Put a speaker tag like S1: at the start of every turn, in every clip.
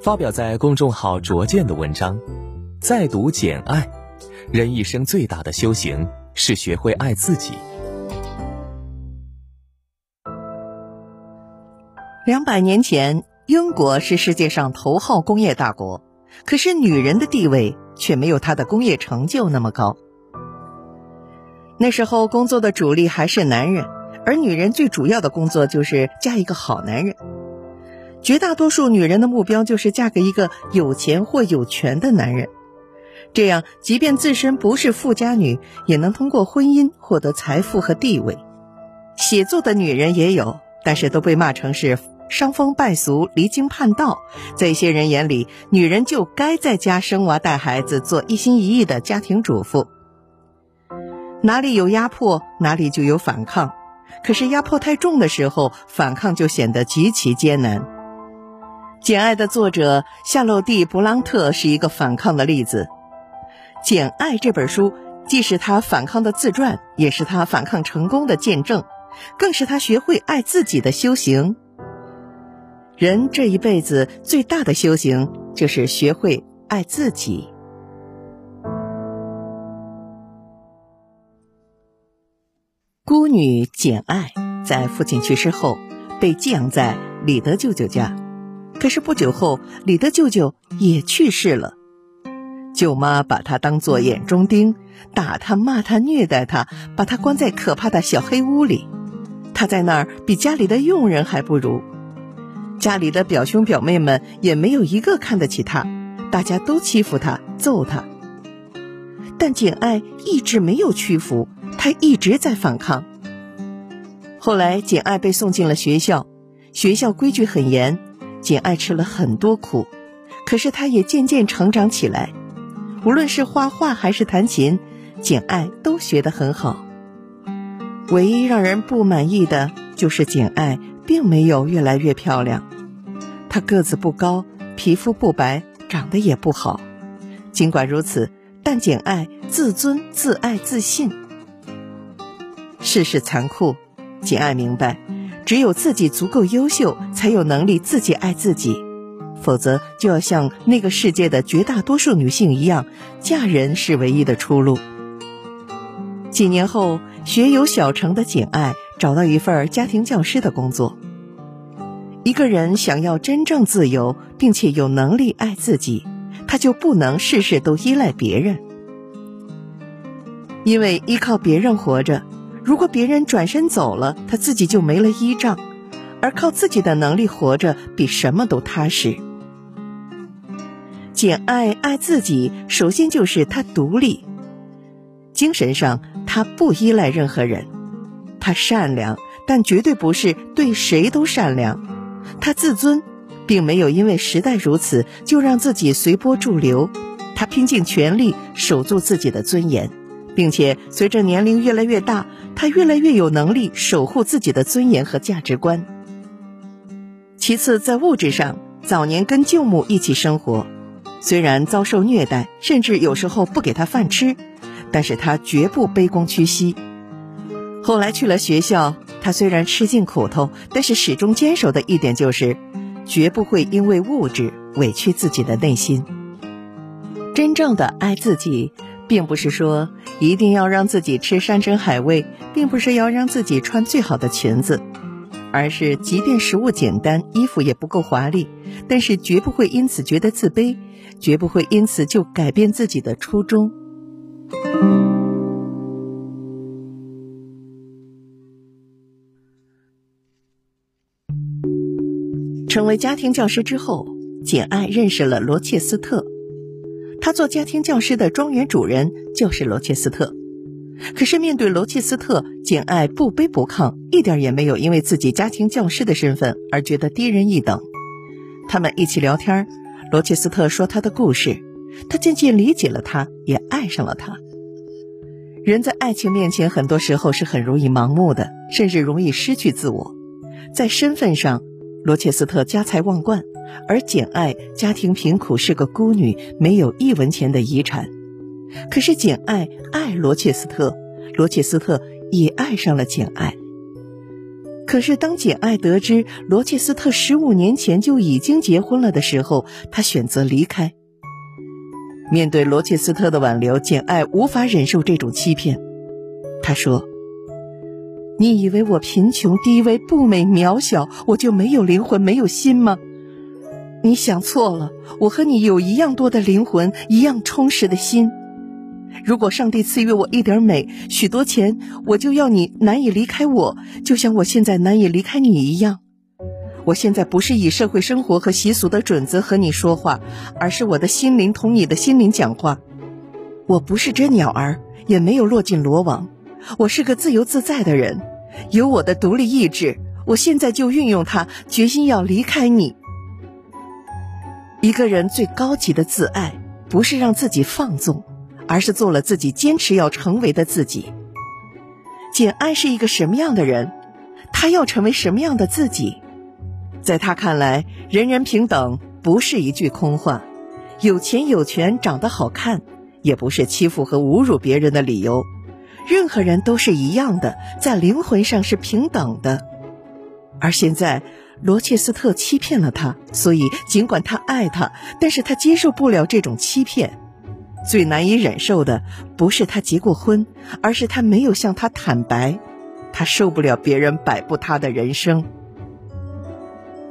S1: 发表在公众号“卓见”的文章，再读《简爱》，人一生最大的修行是学会爱自己。
S2: 两百年前，英国是世界上头号工业大国，可是女人的地位却没有她的工业成就那么高。那时候，工作的主力还是男人，而女人最主要的工作就是嫁一个好男人。绝大多数女人的目标就是嫁给一个有钱或有权的男人，这样即便自身不是富家女，也能通过婚姻获得财富和地位。写作的女人也有，但是都被骂成是伤风败俗、离经叛道。在一些人眼里，女人就该在家生娃带孩子，做一心一意的家庭主妇。哪里有压迫，哪里就有反抗。可是压迫太重的时候，反抗就显得极其艰难。《简爱》的作者夏洛蒂·勃朗特是一个反抗的例子。《简爱》这本书既是他反抗的自传，也是他反抗成功的见证，更是他学会爱自己的修行。人这一辈子最大的修行，就是学会爱自己。孤女简爱在父亲去世后被寄养在李德舅舅家，可是不久后李德舅舅也去世了。舅妈把他当做眼中钉，打他、骂他、虐待他，把他关在可怕的小黑屋里。他在那儿比家里的佣人还不如，家里的表兄表妹们也没有一个看得起他，大家都欺负他、揍他。但简爱一直没有屈服。他一直在反抗。后来，简爱被送进了学校，学校规矩很严，简爱吃了很多苦，可是她也渐渐成长起来。无论是画画还是弹琴，简爱都学得很好。唯一让人不满意的就是简爱并没有越来越漂亮。她个子不高，皮肤不白，长得也不好。尽管如此，但简爱自尊、自爱、自信。世事残酷，简爱明白，只有自己足够优秀，才有能力自己爱自己，否则就要像那个世界的绝大多数女性一样，嫁人是唯一的出路。几年后，学有小成的简爱找到一份家庭教师的工作。一个人想要真正自由，并且有能力爱自己，他就不能事事都依赖别人，因为依靠别人活着。如果别人转身走了，他自己就没了依仗，而靠自己的能力活着比什么都踏实。简爱爱自己，首先就是她独立，精神上她不依赖任何人，她善良，但绝对不是对谁都善良。她自尊，并没有因为时代如此就让自己随波逐流，她拼尽全力守住自己的尊严。并且随着年龄越来越大，他越来越有能力守护自己的尊严和价值观。其次，在物质上，早年跟舅母一起生活，虽然遭受虐待，甚至有时候不给他饭吃，但是他绝不卑躬屈膝。后来去了学校，他虽然吃尽苦头，但是始终坚守的一点就是，绝不会因为物质委屈自己的内心。真正的爱自己。并不是说一定要让自己吃山珍海味，并不是要让自己穿最好的裙子，而是即便食物简单，衣服也不够华丽，但是绝不会因此觉得自卑，绝不会因此就改变自己的初衷。成为家庭教师之后，简爱认识了罗切斯特。他做家庭教师的庄园主人就是罗切斯特，可是面对罗切斯特，简爱不卑不亢，一点也没有因为自己家庭教师的身份而觉得低人一等。他们一起聊天，罗切斯特说他的故事，他渐渐理解了他，也爱上了他。人在爱情面前，很多时候是很容易盲目的，甚至容易失去自我。在身份上，罗切斯特家财万贯。而简爱家庭贫苦，是个孤女，没有一文钱的遗产。可是简爱爱罗切斯特，罗切斯特也爱上了简爱。可是当简爱得知罗切斯特十五年前就已经结婚了的时候，她选择离开。面对罗切斯特的挽留，简爱无法忍受这种欺骗。她说：“你以为我贫穷、低微、不美、渺小，我就没有灵魂、没有心吗？你想错了，我和你有一样多的灵魂，一样充实的心。如果上帝赐予我一点美、许多钱，我就要你难以离开我，就像我现在难以离开你一样。”我现在不是以社会生活和习俗的准则和你说话，而是我的心灵同你的心灵讲话。我不是只鸟儿，也没有落进罗网。我是个自由自在的人，有我的独立意志。我现在就运用它，决心要离开你。一个人最高级的自爱，不是让自己放纵，而是做了自己坚持要成为的自己。简爱是一个什么样的人？他要成为什么样的自己？在他看来，人人平等不是一句空话，有钱有权长得好看，也不是欺负和侮辱别人的理由。任何人都是一样的，在灵魂上是平等的。而现在，罗切斯特欺骗了他，所以尽管他爱他，但是他接受不了这种欺骗。最难以忍受的不是他结过婚，而是他没有向他坦白。他受不了别人摆布他的人生。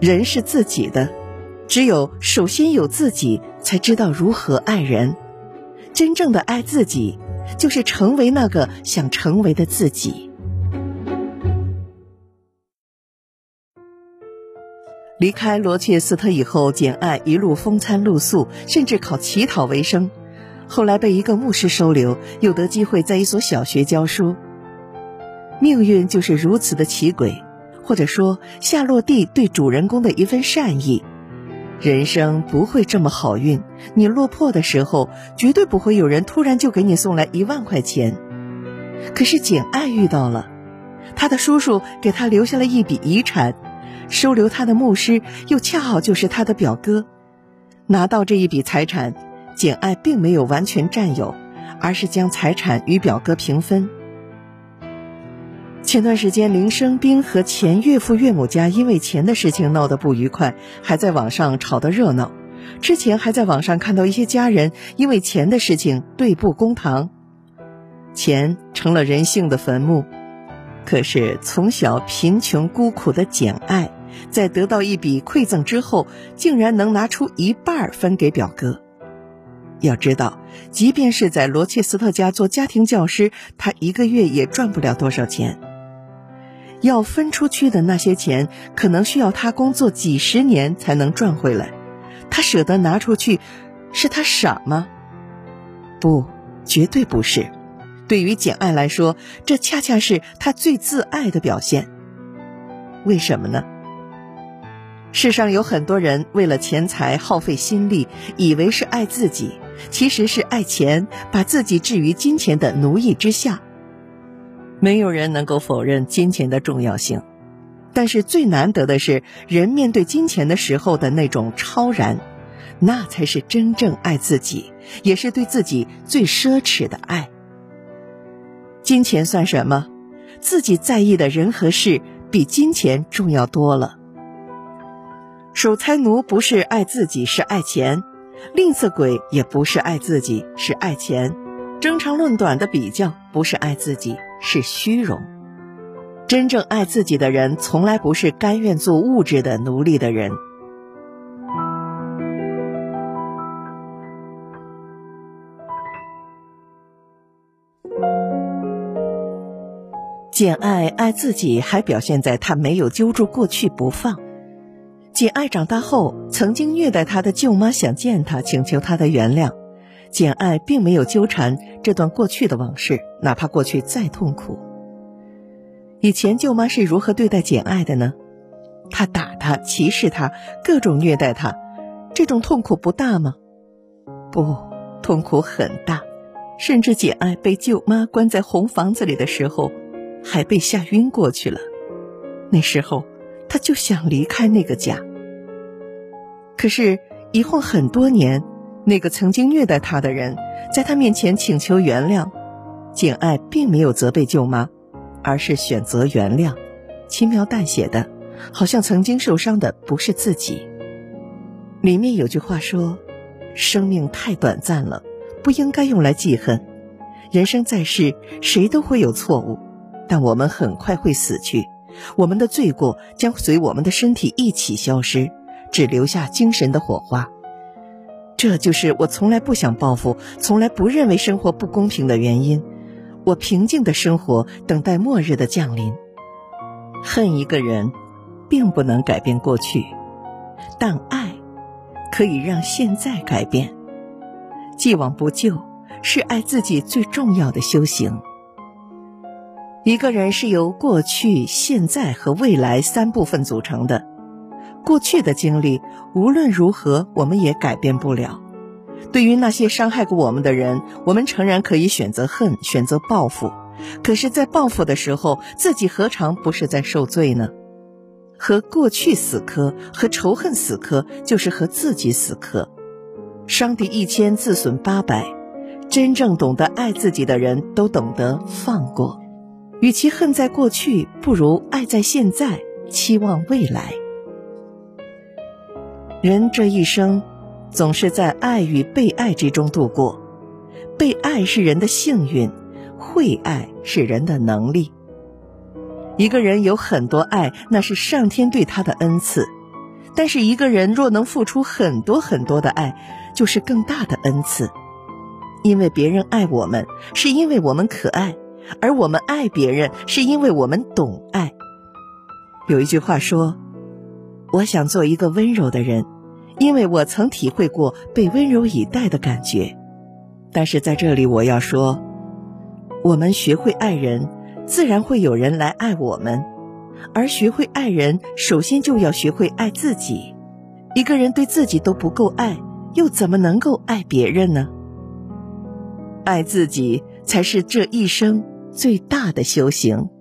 S2: 人是自己的，只有首先有自己，才知道如何爱人。真正的爱自己，就是成为那个想成为的自己。离开罗切斯特以后，简爱一路风餐露宿，甚至靠乞讨为生。后来被一个牧师收留，又得机会在一所小学教书。命运就是如此的奇诡。或者说，夏洛蒂对主人公的一份善意。人生不会这么好运，你落魄的时候，绝对不会有人突然就给你送来一万块钱。可是简爱遇到了，他的叔叔给他留下了一笔遗产，收留他的牧师又恰好就是他的表哥。拿到这一笔财产，简爱并没有完全占有，而是将财产与表哥平分。前段时间，林生斌和前岳父岳母家因为钱的事情闹得不愉快，还在网上吵得热闹。之前还在网上看到一些家人因为钱的事情对簿公堂，钱成了人性的坟墓。可是从小贫穷孤苦的简爱，在得到一笔馈赠之后，竟然能拿出一半分给表哥。要知道，即便是在罗切斯特家做家庭教师，他一个月也赚不了多少钱。要分出去的那些钱，可能需要他工作几十年才能赚回来。他舍得拿出去，是他傻吗？不，绝对不是。对于简爱来说，这恰恰是他最自爱的表现。为什么呢？世上有很多人为了钱财耗费心力，以为是爱自己，其实是爱钱，把自己置于金钱的奴役之下。没有人能够否认金钱的重要性，但是最难得的是，人面对金钱的时候的那种超然，那才是真正爱自己，也是对自己最奢侈的爱。金钱算什么？自己在意的人和事比金钱重要多了。守财奴不是爱自己，是爱钱；吝啬鬼也不是爱自己，是爱钱。争长论短的比较不是爱自己。是虚荣。真正爱自己的人，从来不是甘愿做物质的奴隶的人。简爱爱自己，还表现在她没有揪住过去不放。简爱长大后，曾经虐待她的舅妈想见她，请求她的原谅。简爱并没有纠缠这段过去的往事，哪怕过去再痛苦。以前舅妈是如何对待简爱的呢？她打她，歧视她，各种虐待她，这种痛苦不大吗？不，痛苦很大，甚至简爱被舅妈关在红房子里的时候，还被吓晕过去了。那时候，他就想离开那个家。可是，一晃很多年。那个曾经虐待他的人，在他面前请求原谅，简爱并没有责备舅妈，而是选择原谅，轻描淡写的，好像曾经受伤的不是自己。里面有句话说：“生命太短暂了，不应该用来记恨。人生在世，谁都会有错误，但我们很快会死去，我们的罪过将随我们的身体一起消失，只留下精神的火花。”这就是我从来不想报复，从来不认为生活不公平的原因。我平静的生活，等待末日的降临。恨一个人，并不能改变过去，但爱可以让现在改变。既往不咎，是爱自己最重要的修行。一个人是由过去、现在和未来三部分组成的。过去的经历无论如何，我们也改变不了。对于那些伤害过我们的人，我们诚然可以选择恨，选择报复。可是，在报复的时候，自己何尝不是在受罪呢？和过去死磕，和仇恨死磕，就是和自己死磕。伤敌一千，自损八百。真正懂得爱自己的人，都懂得放过。与其恨在过去，不如爱在现在，期望未来。人这一生，总是在爱与被爱之中度过。被爱是人的幸运，会爱是人的能力。一个人有很多爱，那是上天对他的恩赐；但是一个人若能付出很多很多的爱，就是更大的恩赐。因为别人爱我们，是因为我们可爱；而我们爱别人，是因为我们懂爱。有一句话说。我想做一个温柔的人，因为我曾体会过被温柔以待的感觉。但是在这里，我要说，我们学会爱人，自然会有人来爱我们；而学会爱人，首先就要学会爱自己。一个人对自己都不够爱，又怎么能够爱别人呢？爱自己才是这一生最大的修行。